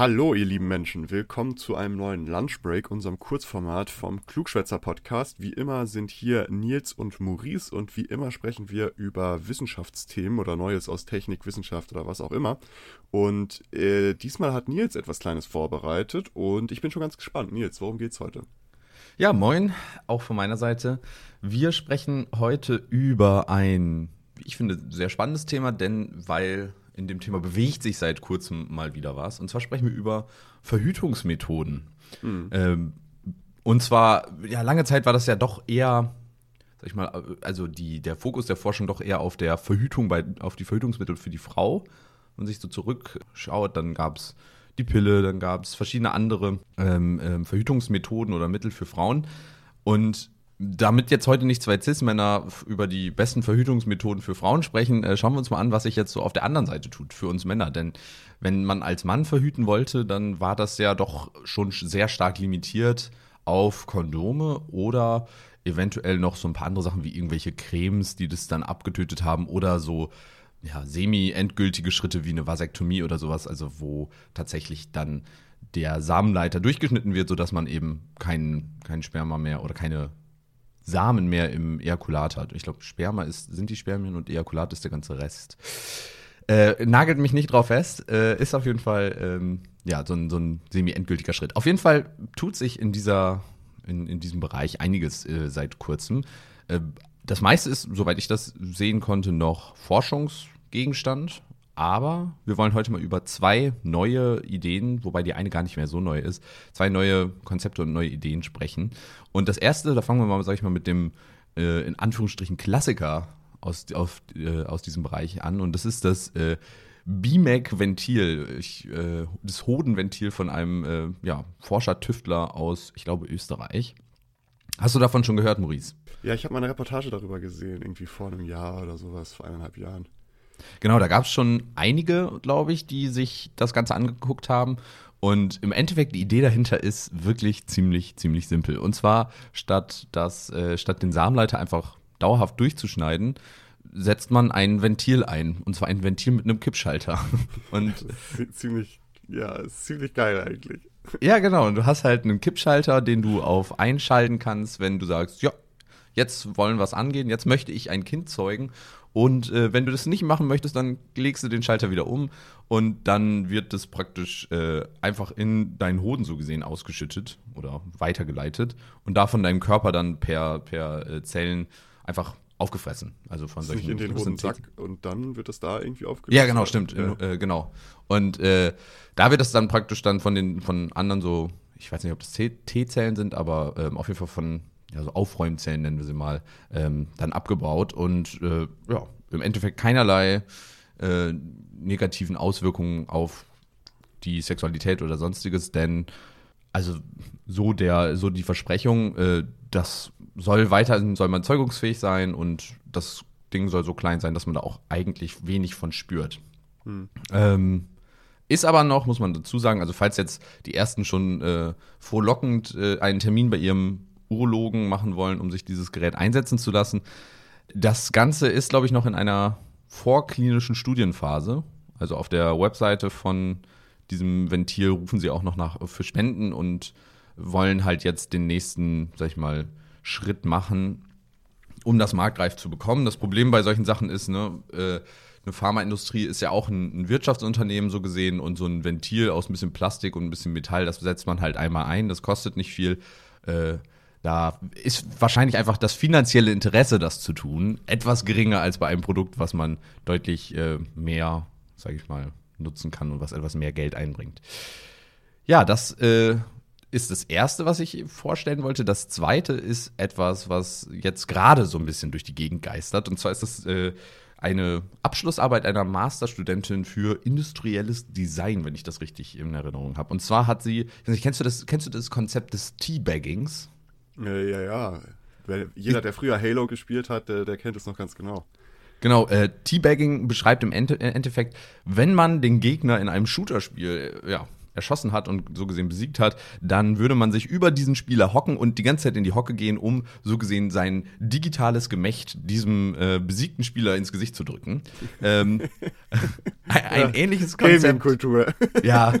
Hallo, ihr lieben Menschen. Willkommen zu einem neuen Lunchbreak, unserem Kurzformat vom Klugschwätzer Podcast. Wie immer sind hier Nils und Maurice und wie immer sprechen wir über Wissenschaftsthemen oder Neues aus Technik, Wissenschaft oder was auch immer. Und äh, diesmal hat Nils etwas Kleines vorbereitet und ich bin schon ganz gespannt. Nils, worum geht's heute? Ja, moin, auch von meiner Seite. Wir sprechen heute über ein, ich finde, sehr spannendes Thema, denn weil in dem Thema bewegt sich seit kurzem mal wieder was. Und zwar sprechen wir über Verhütungsmethoden. Mhm. Ähm, und zwar, ja, lange Zeit war das ja doch eher, sag ich mal, also die, der Fokus der Forschung doch eher auf der Verhütung, bei, auf die Verhütungsmittel für die Frau. Wenn man sich so zurückschaut, dann gab es die Pille, dann gab es verschiedene andere ähm, ähm, Verhütungsmethoden oder Mittel für Frauen. Und damit jetzt heute nicht zwei Cis-Männer über die besten Verhütungsmethoden für Frauen sprechen, äh, schauen wir uns mal an, was sich jetzt so auf der anderen Seite tut für uns Männer. Denn wenn man als Mann verhüten wollte, dann war das ja doch schon sehr stark limitiert auf Kondome oder eventuell noch so ein paar andere Sachen wie irgendwelche Cremes, die das dann abgetötet haben oder so ja, semi-endgültige Schritte wie eine Vasektomie oder sowas, also wo tatsächlich dann der Samenleiter durchgeschnitten wird, sodass man eben kein, kein Sperma mehr oder keine Samen mehr im Ejakulat hat. Ich glaube, Sperma ist, sind die Spermien und Ejakulat ist der ganze Rest. Äh, nagelt mich nicht drauf fest, äh, ist auf jeden Fall ähm, ja, so ein, so ein semi-endgültiger Schritt. Auf jeden Fall tut sich in, dieser, in, in diesem Bereich einiges äh, seit kurzem. Äh, das meiste ist, soweit ich das sehen konnte, noch Forschungsgegenstand. Aber wir wollen heute mal über zwei neue Ideen, wobei die eine gar nicht mehr so neu ist, zwei neue Konzepte und neue Ideen sprechen. Und das erste, da fangen wir mal, sag ich mal, mit dem äh, in Anführungsstrichen Klassiker aus, auf, äh, aus diesem Bereich an. Und das ist das äh, BMAC-Ventil, äh, das Hodenventil von einem äh, ja, Forscher-Tüftler aus, ich glaube, Österreich. Hast du davon schon gehört, Maurice? Ja, ich habe mal eine Reportage darüber gesehen, irgendwie vor einem Jahr oder sowas, vor eineinhalb Jahren. Genau, da gab es schon einige, glaube ich, die sich das Ganze angeguckt haben. Und im Endeffekt, die Idee dahinter ist wirklich ziemlich, ziemlich simpel. Und zwar, statt, das, äh, statt den Samenleiter einfach dauerhaft durchzuschneiden, setzt man ein Ventil ein. Und zwar ein Ventil mit einem Kippschalter. Und ziemlich, ja, ist ziemlich geil eigentlich. Ja, genau. Und du hast halt einen Kippschalter, den du auf einschalten kannst, wenn du sagst, ja, jetzt wollen wir es angehen, jetzt möchte ich ein Kind zeugen. Und äh, wenn du das nicht machen möchtest, dann legst du den Schalter wieder um und dann wird das praktisch äh, einfach in deinen Hoden so gesehen ausgeschüttet oder weitergeleitet und davon deinem Körper dann per, per äh, Zellen einfach aufgefressen. Also von solchen in den Hodensack und dann wird das da irgendwie aufgelöst. Ja, genau, stimmt, ja. In, äh, genau. Und äh, da wird das dann praktisch dann von den von anderen so, ich weiß nicht, ob das T-Zellen sind, aber ähm, auf jeden Fall von ja, so Aufräumzellen nennen wir sie mal, ähm, dann abgebaut und äh, ja, im Endeffekt keinerlei äh, negativen Auswirkungen auf die Sexualität oder sonstiges, denn also so der, so die Versprechung, äh, das soll weiter, soll man zeugungsfähig sein und das Ding soll so klein sein, dass man da auch eigentlich wenig von spürt. Hm. Ähm, ist aber noch, muss man dazu sagen, also falls jetzt die ersten schon äh, frohlockend äh, einen Termin bei ihrem Urologen machen wollen, um sich dieses Gerät einsetzen zu lassen. Das Ganze ist, glaube ich, noch in einer vorklinischen Studienphase. Also auf der Webseite von diesem Ventil rufen sie auch noch nach für Spenden und wollen halt jetzt den nächsten, sag ich mal, Schritt machen, um das marktreif zu bekommen. Das Problem bei solchen Sachen ist, ne, äh, eine Pharmaindustrie ist ja auch ein, ein, Wirtschaftsunternehmen so gesehen und so ein Ventil aus ein bisschen Plastik und ein bisschen Metall, das setzt man halt einmal ein, das kostet nicht viel. Äh, da ist wahrscheinlich einfach das finanzielle Interesse, das zu tun, etwas geringer als bei einem Produkt, was man deutlich äh, mehr, sage ich mal, nutzen kann und was etwas mehr Geld einbringt. Ja, das äh, ist das Erste, was ich vorstellen wollte. Das Zweite ist etwas, was jetzt gerade so ein bisschen durch die Gegend geistert. Und zwar ist das äh, eine Abschlussarbeit einer Masterstudentin für industrielles Design, wenn ich das richtig in Erinnerung habe. Und zwar hat sie, kennst du das, kennst du das Konzept des Teabaggings? Äh, ja, ja. Jeder, der früher Halo gespielt hat, der, der kennt es noch ganz genau. Genau, äh, Teabagging beschreibt im Ende, Endeffekt, wenn man den Gegner in einem Shooterspiel ja, erschossen hat und so gesehen besiegt hat, dann würde man sich über diesen Spieler hocken und die ganze Zeit in die Hocke gehen, um so gesehen sein digitales Gemächt diesem äh, besiegten Spieler ins Gesicht zu drücken. ähm, ein, ein ja, ähnliches Konzept. Kultur. Ja,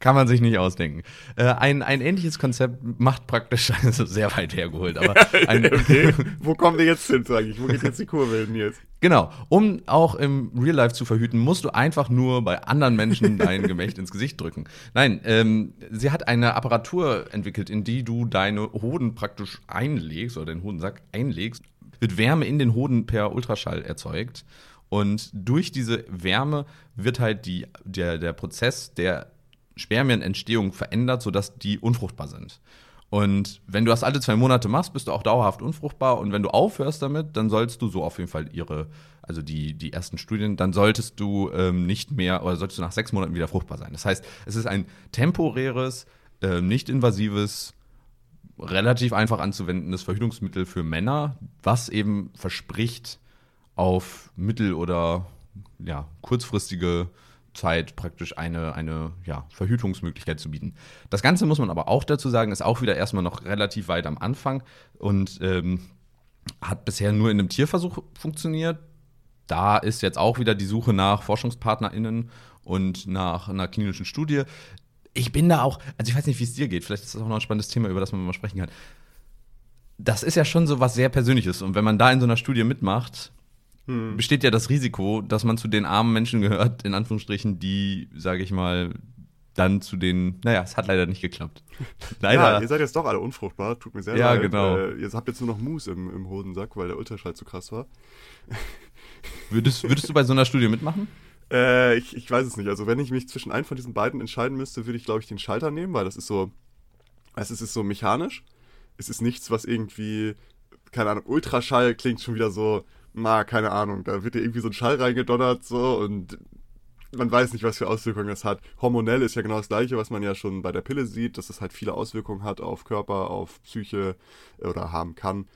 Kann man sich nicht ausdenken. Äh, ein, ein ähnliches Konzept macht praktisch, also sehr weit hergeholt, aber ein, okay, wo kommen wir jetzt hin, sage ich? Wo geht jetzt die Kurve hin jetzt? Genau, um auch im Real Life zu verhüten, musst du einfach nur bei anderen Menschen dein Gemächt ins Gesicht drücken. Nein, ähm, sie hat eine Apparatur entwickelt, in die du deine Hoden praktisch einlegst oder den Hodensack einlegst, wird Wärme in den Hoden per Ultraschall erzeugt. Und durch diese Wärme wird halt die, der, der Prozess der Spermienentstehung verändert, sodass die unfruchtbar sind. Und wenn du das alle zwei Monate machst, bist du auch dauerhaft unfruchtbar. Und wenn du aufhörst damit, dann sollst du so auf jeden Fall ihre, also die, die ersten Studien, dann solltest du ähm, nicht mehr oder solltest du nach sechs Monaten wieder fruchtbar sein. Das heißt, es ist ein temporäres, äh, nicht invasives, relativ einfach anzuwendendes Verhütungsmittel für Männer, was eben verspricht, auf mittel- oder ja, kurzfristige Zeit praktisch eine, eine ja, Verhütungsmöglichkeit zu bieten. Das Ganze muss man aber auch dazu sagen, ist auch wieder erstmal noch relativ weit am Anfang und ähm, hat bisher nur in einem Tierversuch funktioniert. Da ist jetzt auch wieder die Suche nach ForschungspartnerInnen und nach einer klinischen Studie. Ich bin da auch, also ich weiß nicht, wie es dir geht, vielleicht ist das auch noch ein spannendes Thema, über das man mal sprechen kann. Das ist ja schon so was sehr Persönliches und wenn man da in so einer Studie mitmacht, hm. besteht ja das Risiko, dass man zu den armen Menschen gehört, in Anführungsstrichen, die, sage ich mal, dann zu den, naja, es hat leider nicht geklappt. Leider. Ja, ihr seid jetzt doch alle unfruchtbar, tut mir sehr ja, leid. Ja, genau. Äh, ihr habt jetzt nur noch Mus im, im Hodensack, weil der Ultraschall zu krass war. Würdest, würdest du bei so einer Studie mitmachen? Äh, ich, ich weiß es nicht. Also wenn ich mich zwischen einem von diesen beiden entscheiden müsste, würde ich, glaube ich, den Schalter nehmen, weil das ist so, es ist so mechanisch. Es ist nichts, was irgendwie, keine Ahnung, Ultraschall klingt schon wieder so, na, keine Ahnung, da wird dir irgendwie so ein Schall reingedonnert so und man weiß nicht, was für Auswirkungen das hat. Hormonell ist ja genau das gleiche, was man ja schon bei der Pille sieht, dass es halt viele Auswirkungen hat auf Körper, auf Psyche äh, oder haben kann.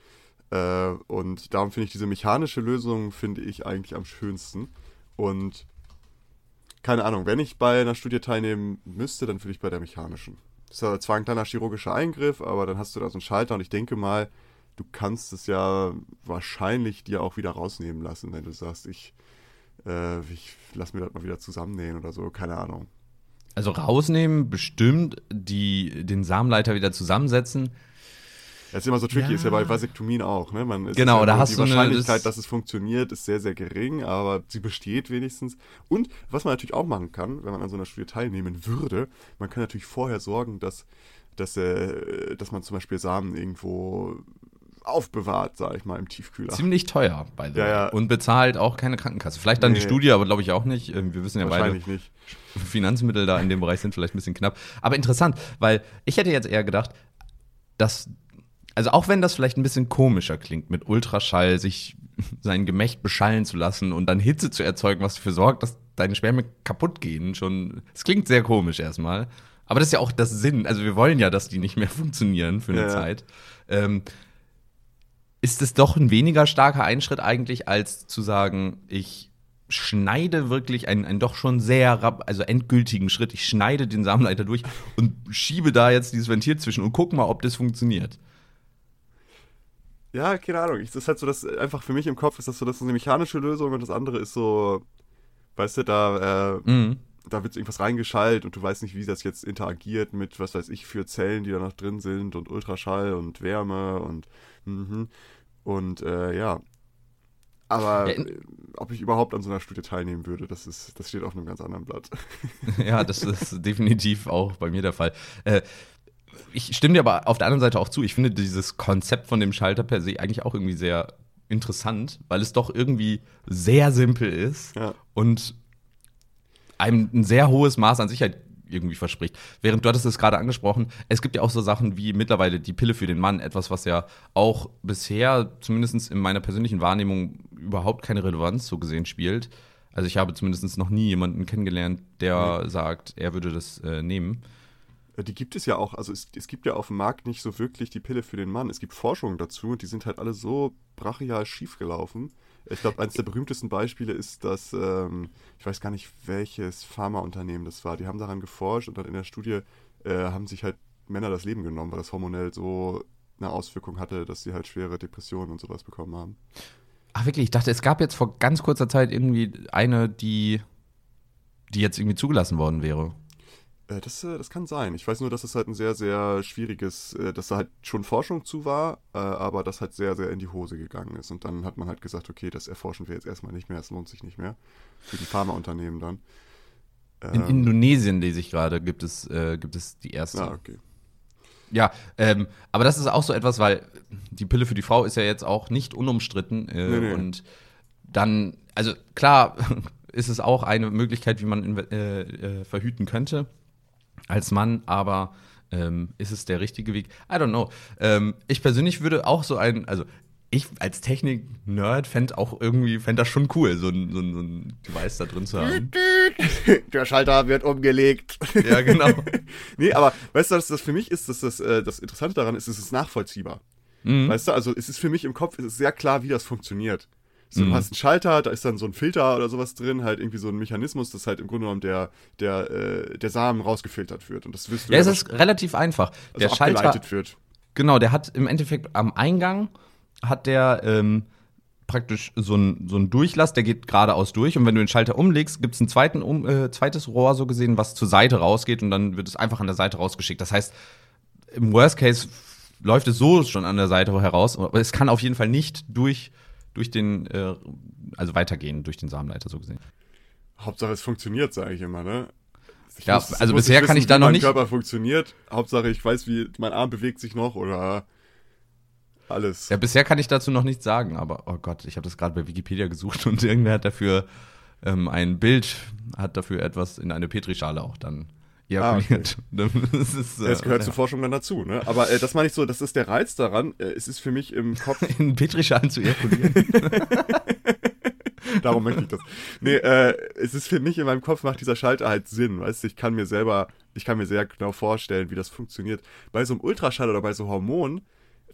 Äh, und darum finde ich diese mechanische Lösung, finde ich eigentlich am schönsten. Und keine Ahnung, wenn ich bei einer Studie teilnehmen müsste, dann würde ich bei der mechanischen. Das ist zwar ein kleiner chirurgischer Eingriff, aber dann hast du da so einen Schalter und ich denke mal, du kannst es ja wahrscheinlich dir auch wieder rausnehmen lassen, wenn du sagst, ich, äh, ich lass mir das mal wieder zusammennähen oder so, keine Ahnung. Also rausnehmen, bestimmt, die, den Samenleiter wieder zusammensetzen. Das ist immer so tricky, ja. ist ja bei Vasektomien auch, ne? Man, genau, ja da hast die du Wahrscheinlichkeit, eine, das dass es funktioniert, ist sehr, sehr gering, aber sie besteht wenigstens. Und was man natürlich auch machen kann, wenn man an so einer Studie teilnehmen würde, man kann natürlich vorher sorgen, dass, dass, äh, dass man zum Beispiel Samen irgendwo aufbewahrt, sag ich mal, im Tiefkühler. Ziemlich teuer, bei ja, ja. Und bezahlt auch keine Krankenkasse. Vielleicht dann nee. die Studie, aber glaube ich auch nicht. Ähm, wir wissen ja beide, nicht. Finanzmittel da in dem Bereich sind vielleicht ein bisschen knapp. Aber interessant, weil ich hätte jetzt eher gedacht, dass, also auch wenn das vielleicht ein bisschen komischer klingt, mit Ultraschall sich sein Gemächt beschallen zu lassen und dann Hitze zu erzeugen, was dafür sorgt, dass deine Spermien kaputt gehen, schon, es klingt sehr komisch erstmal. Aber das ist ja auch das Sinn. Also wir wollen ja, dass die nicht mehr funktionieren für eine ja, Zeit. Ähm, ist es doch ein weniger starker Einschritt eigentlich, als zu sagen, ich schneide wirklich einen, einen doch schon sehr, also endgültigen Schritt. Ich schneide den Samenleiter durch und schiebe da jetzt dieses Ventil zwischen und guck mal, ob das funktioniert. Ja, keine Ahnung. Das ist halt so, dass einfach für mich im Kopf ist das so, das ist eine mechanische Lösung und das andere ist so, weißt du, da, äh, mhm. da wird irgendwas reingeschaltet und du weißt nicht, wie das jetzt interagiert mit, was weiß ich, für Zellen, die da noch drin sind und Ultraschall und Wärme und, mhm. Und äh, ja, aber ja, ob ich überhaupt an so einer Studie teilnehmen würde, das, ist, das steht auf einem ganz anderen Blatt. ja, das ist definitiv auch bei mir der Fall. Äh, ich stimme dir aber auf der anderen Seite auch zu. Ich finde dieses Konzept von dem Schalter per se eigentlich auch irgendwie sehr interessant, weil es doch irgendwie sehr simpel ist ja. und einem ein sehr hohes Maß an Sicherheit irgendwie verspricht. Während du hattest es gerade angesprochen, es gibt ja auch so Sachen wie mittlerweile die Pille für den Mann, etwas, was ja auch bisher, zumindest in meiner persönlichen Wahrnehmung, überhaupt keine Relevanz so gesehen spielt. Also ich habe zumindest noch nie jemanden kennengelernt, der mhm. sagt, er würde das äh, nehmen. Äh, die gibt es ja auch, also es, es, gibt ja auf dem Markt nicht so wirklich die Pille für den Mann. Es gibt Forschungen dazu und die sind halt alle so brachial schiefgelaufen. Ich glaube, eines der berühmtesten Beispiele ist, dass, ähm, ich weiß gar nicht, welches Pharmaunternehmen das war. Die haben daran geforscht und dann in der Studie äh, haben sich halt Männer das Leben genommen, weil das hormonell so eine Auswirkung hatte, dass sie halt schwere Depressionen und sowas bekommen haben. Ach wirklich, ich dachte, es gab jetzt vor ganz kurzer Zeit irgendwie eine, die, die jetzt irgendwie zugelassen worden wäre. Äh, das, äh, das kann sein. Ich weiß nur, dass es halt ein sehr, sehr schwieriges, äh, dass da halt schon Forschung zu war, aber das halt sehr, sehr in die Hose gegangen ist. Und dann hat man halt gesagt, okay, das erforschen wir jetzt erstmal nicht mehr, es lohnt sich nicht mehr. Für die Pharmaunternehmen dann. In Ähm, Indonesien lese ich gerade, gibt es, äh, gibt es die erste. Ah, okay. Ja, ähm, aber das ist auch so etwas, weil die Pille für die Frau ist ja jetzt auch nicht unumstritten. Äh, Nee, nee. Und dann, also klar ist es auch eine Möglichkeit, wie man äh, verhüten könnte als Mann, aber ähm, ist es der richtige Weg? I don't know. Ähm, ich persönlich würde auch so ein, also ich als Technik-Nerd fände auch irgendwie, fände das schon cool, so ein, so, ein, so ein Device da drin zu haben. Der Schalter wird umgelegt. ja, genau. nee, aber weißt du, was das für mich ist, dass das, äh, das Interessante daran ist, es ist nachvollziehbar. Mhm. Weißt du, also es ist für mich im Kopf, es ist sehr klar, wie das funktioniert. So, Mhm. Du hast einen Schalter, da ist dann so ein Filter oder sowas drin, halt irgendwie so ein Mechanismus, dass halt im Grunde genommen der, der, äh, der Samen rausgefiltert wird. Und das wirst du Ja, es ja ist relativ einfach. also der Schalter, abgeleitet wird. Genau, der hat im Endeffekt am Eingang hat der ähm, praktisch so ein, so ein Durchlass, der geht geradeaus durch und wenn du den Schalter umlegst, gibt es ein zweiten, um, äh, zweites Rohr so gesehen, was zur Seite rausgeht und dann wird es einfach an der Seite rausgeschickt. Das heißt, im Worst Case läuft es so schon an der Seite heraus, aber es kann auf jeden Fall nicht durch, durch den, äh, also weitergehen durch den Samenleiter so gesehen. Hauptsache es funktioniert, sage ich immer, ne? Ich Ja, also bisher kann ich da noch mein nicht- Körper funktioniert. Hauptsache ich weiß, wie mein Arm bewegt sich noch oder alles. Ja, bisher kann ich dazu noch nichts sagen, aber oh Gott, ich habe das gerade bei Wikipedia gesucht und irgendwer hat dafür ähm, ein Bild, hat dafür etwas in eine Petrischale auch dann ejakuliert. das ist, Ja, Es gehört ja. zur Forschung dann dazu, ne? Aber äh, das meine ich so, das ist der Reiz daran. Äh, es ist für mich im Kopf, in Petrischalen zu ejakulieren. darum möchte ich das. Nee, äh, es ist für mich in meinem Kopf macht dieser Schalter halt Sinn, weißt du? Ich kann mir selber, ich kann mir sehr genau vorstellen, wie das funktioniert. Bei so einem Ultraschall oder bei so Hormonen,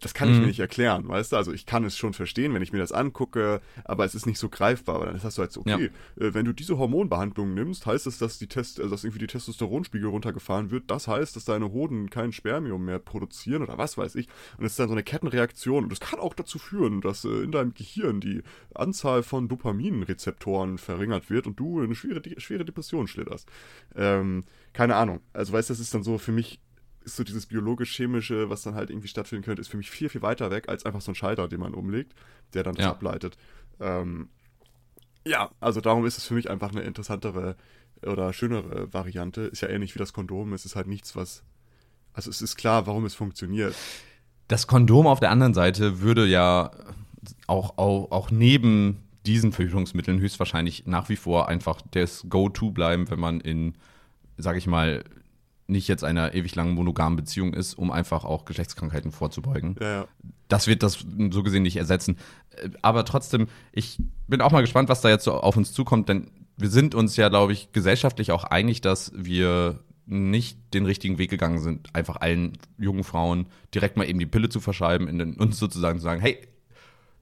das kann ich Mhm. mir nicht erklären, weißt du? Also ich kann es schon verstehen, wenn ich mir das angucke, aber es ist nicht so greifbar. Aber dann hast du halt so, okay, äh, wenn du diese Hormonbehandlung nimmst, heißt es, dass die Test, also dass irgendwie die Testosteronspiegel runtergefahren wird. Das heißt, dass deine Hoden kein Spermium mehr produzieren oder was weiß ich. Und es ist dann so eine Kettenreaktion. Und das kann auch dazu führen, dass äh, in deinem Gehirn die Anzahl von Dopaminrezeptoren verringert wird und du in eine schwere, schwere Depression schlitterst. Ähm, keine Ahnung. Also weißt du, das ist dann so für mich ist so dieses biologisch-chemische, was dann halt irgendwie stattfinden könnte, ist für mich viel, viel weiter weg als einfach so ein Schalter, den man umlegt, der dann das Ja. ableitet. Ähm, ja, also darum ist es für mich einfach eine interessantere oder schönere Variante. Ist ja ähnlich wie das Kondom. Es ist halt nichts, was. Also es ist klar, warum es funktioniert. Das Kondom auf der anderen Seite würde ja auch, auch, auch neben diesen Verhütungsmitteln höchstwahrscheinlich nach wie vor einfach das Go-To bleiben, wenn man in, sag ich mal, nicht jetzt einer ewig langen monogamen Beziehung ist, um einfach auch Geschlechtskrankheiten vorzubeugen. Ja, ja. Das wird das so gesehen nicht ersetzen. Äh, Aber trotzdem, ich bin auch mal gespannt, was da jetzt so auf uns zukommt, denn wir sind uns ja, glaube ich, gesellschaftlich auch einig, dass wir nicht den richtigen Weg gegangen sind, einfach allen jungen Frauen direkt mal eben die Pille zu verschreiben, in den, uns sozusagen zu sagen, hey,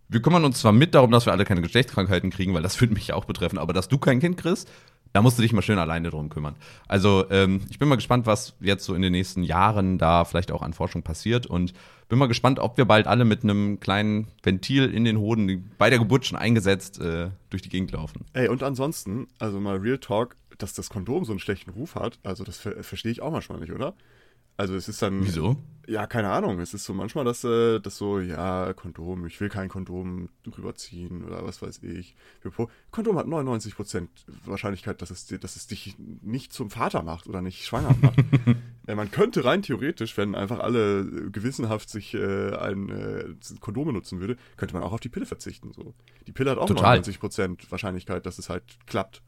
wir kümmern uns zwar mit darum, dass wir alle keine Geschlechtskrankheiten kriegen, weil das würde mich ja auch betreffen, aber dass du kein Kind kriegst, da musst du dich mal schön alleine drum kümmern. Also ähm, ich bin mal gespannt, was jetzt so in den nächsten Jahren da vielleicht auch an Forschung passiert und bin mal gespannt, ob wir bald alle mit einem kleinen Ventil in den Hoden, bei der Geburt schon eingesetzt, äh, durch die Gegend laufen. Ey, und ansonsten, also mal Real Talk, dass das Kondom so einen schlechten Ruf hat, also das ver verstehe ich auch manchmal nicht, oder? Also es ist dann. Wieso? Ja, keine Ahnung. Es ist so manchmal, dass äh, das so, ja, Kondom, ich will kein Kondom rüberziehen oder was weiß ich. Kondom hat 99% Wahrscheinlichkeit, dass es, dass es dich nicht zum Vater macht oder nicht schwanger macht. äh, man könnte rein theoretisch, wenn einfach alle äh, gewissenhaft sich äh, ein äh, Kondom nutzen würde, könnte man auch auf die Pille verzichten. So. Die Pille hat auch Total. 99% Wahrscheinlichkeit, dass es halt klappt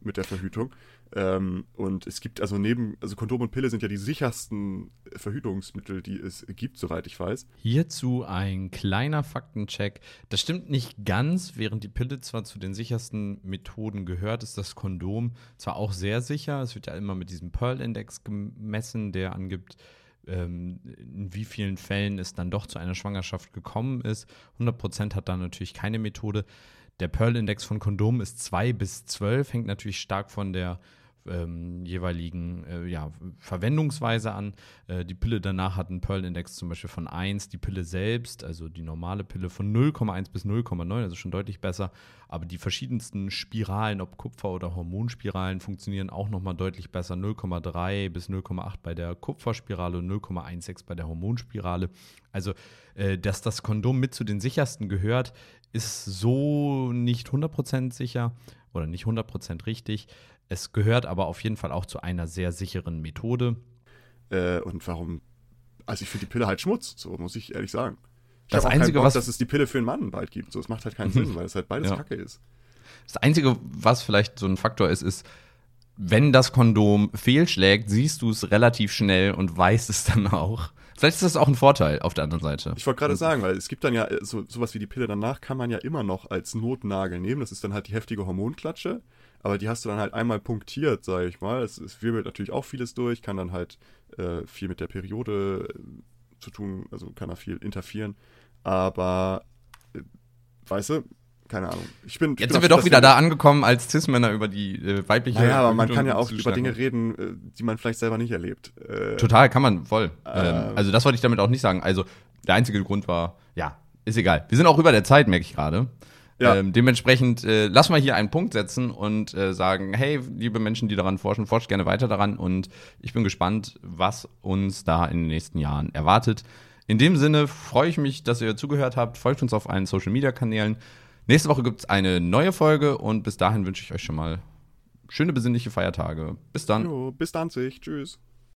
mit der Verhütung. Ähm, und es gibt also neben, also Kondom und Pille sind ja die sichersten Verhütungsmittel, die es gibt, soweit ich weiß. Hierzu ein kleiner Faktencheck. Das stimmt nicht ganz. Während die Pille zwar zu den sichersten Methoden gehört, ist das Kondom zwar auch sehr sicher. Es wird ja immer mit diesem Pearl-Index gemessen, der angibt, ähm, in wie vielen Fällen es dann doch zu einer Schwangerschaft gekommen ist. 100% hat da natürlich keine Methode. Der Pearl-Index von Kondomen ist 2 bis 12, hängt natürlich stark von der ähm, jeweiligen äh, ja, Verwendungsweise an. Äh, die Pille danach hat einen Pearl-Index zum Beispiel von 1, die Pille selbst, also die normale Pille von 0,1 bis 0,9, also schon deutlich besser. Aber die verschiedensten Spiralen, ob Kupfer- oder Hormonspiralen, funktionieren auch nochmal deutlich besser. 0,3 bis 0,8 bei der Kupferspirale und 0,16 bei der Hormonspirale. Also, äh, dass das Kondom mit zu den sichersten gehört, ist so nicht 100% sicher oder nicht 100% richtig. Es gehört aber auf jeden Fall auch zu einer sehr sicheren Methode. Äh, und warum? Also ich finde die Pille halt Schmutz, so muss ich ehrlich sagen. Ich das Einzige, Bock, was dass es die Pille für einen Mann bald gibt. So, es macht halt keinen Sinn, weil es halt beides Ja. Kacke ist. Das Einzige, was vielleicht so ein Faktor ist, ist, wenn das Kondom fehlschlägt, siehst du es relativ schnell und weißt es dann auch. Vielleicht ist das auch ein Vorteil auf der anderen Seite. Ich wollte gerade sagen, weil es gibt dann ja äh, so sowas wie die Pille danach kann man ja immer noch als Notnagel nehmen. Das ist dann halt die heftige Hormonklatsche, aber die hast du dann halt einmal punktiert, sage ich mal. Es, es wirbelt natürlich auch vieles durch, kann dann halt äh, viel mit der Periode äh, zu tun, also kann da viel interferieren. Aber äh, weißt du, keine Ahnung. Ich bin, ich Jetzt bin sind wir doch wieder da angekommen, als Cis-Männer über die äh, weibliche. Naja, aber man kann ja auch über Dinge reden, äh, die man vielleicht selber nicht erlebt. Äh, Total, kann man voll. Ähm. Ähm, also das wollte ich damit auch nicht sagen. Also der einzige Grund war, ja, ist egal. Wir sind auch über der Zeit, merke ich gerade. Ja. Ähm, dementsprechend äh, lass mal hier einen Punkt setzen und äh, sagen, hey, liebe Menschen, die daran forschen, forscht gerne weiter daran und ich bin gespannt, was uns da in den nächsten Jahren erwartet. In dem Sinne freue ich mich, dass ihr zugehört habt. Folgt uns auf allen Social Media Kanälen. Nächste Woche gibt es eine neue Folge und bis dahin wünsche ich euch schon mal schöne besinnliche Feiertage. Bis dann. Jo, bis Danzig. Tschüss.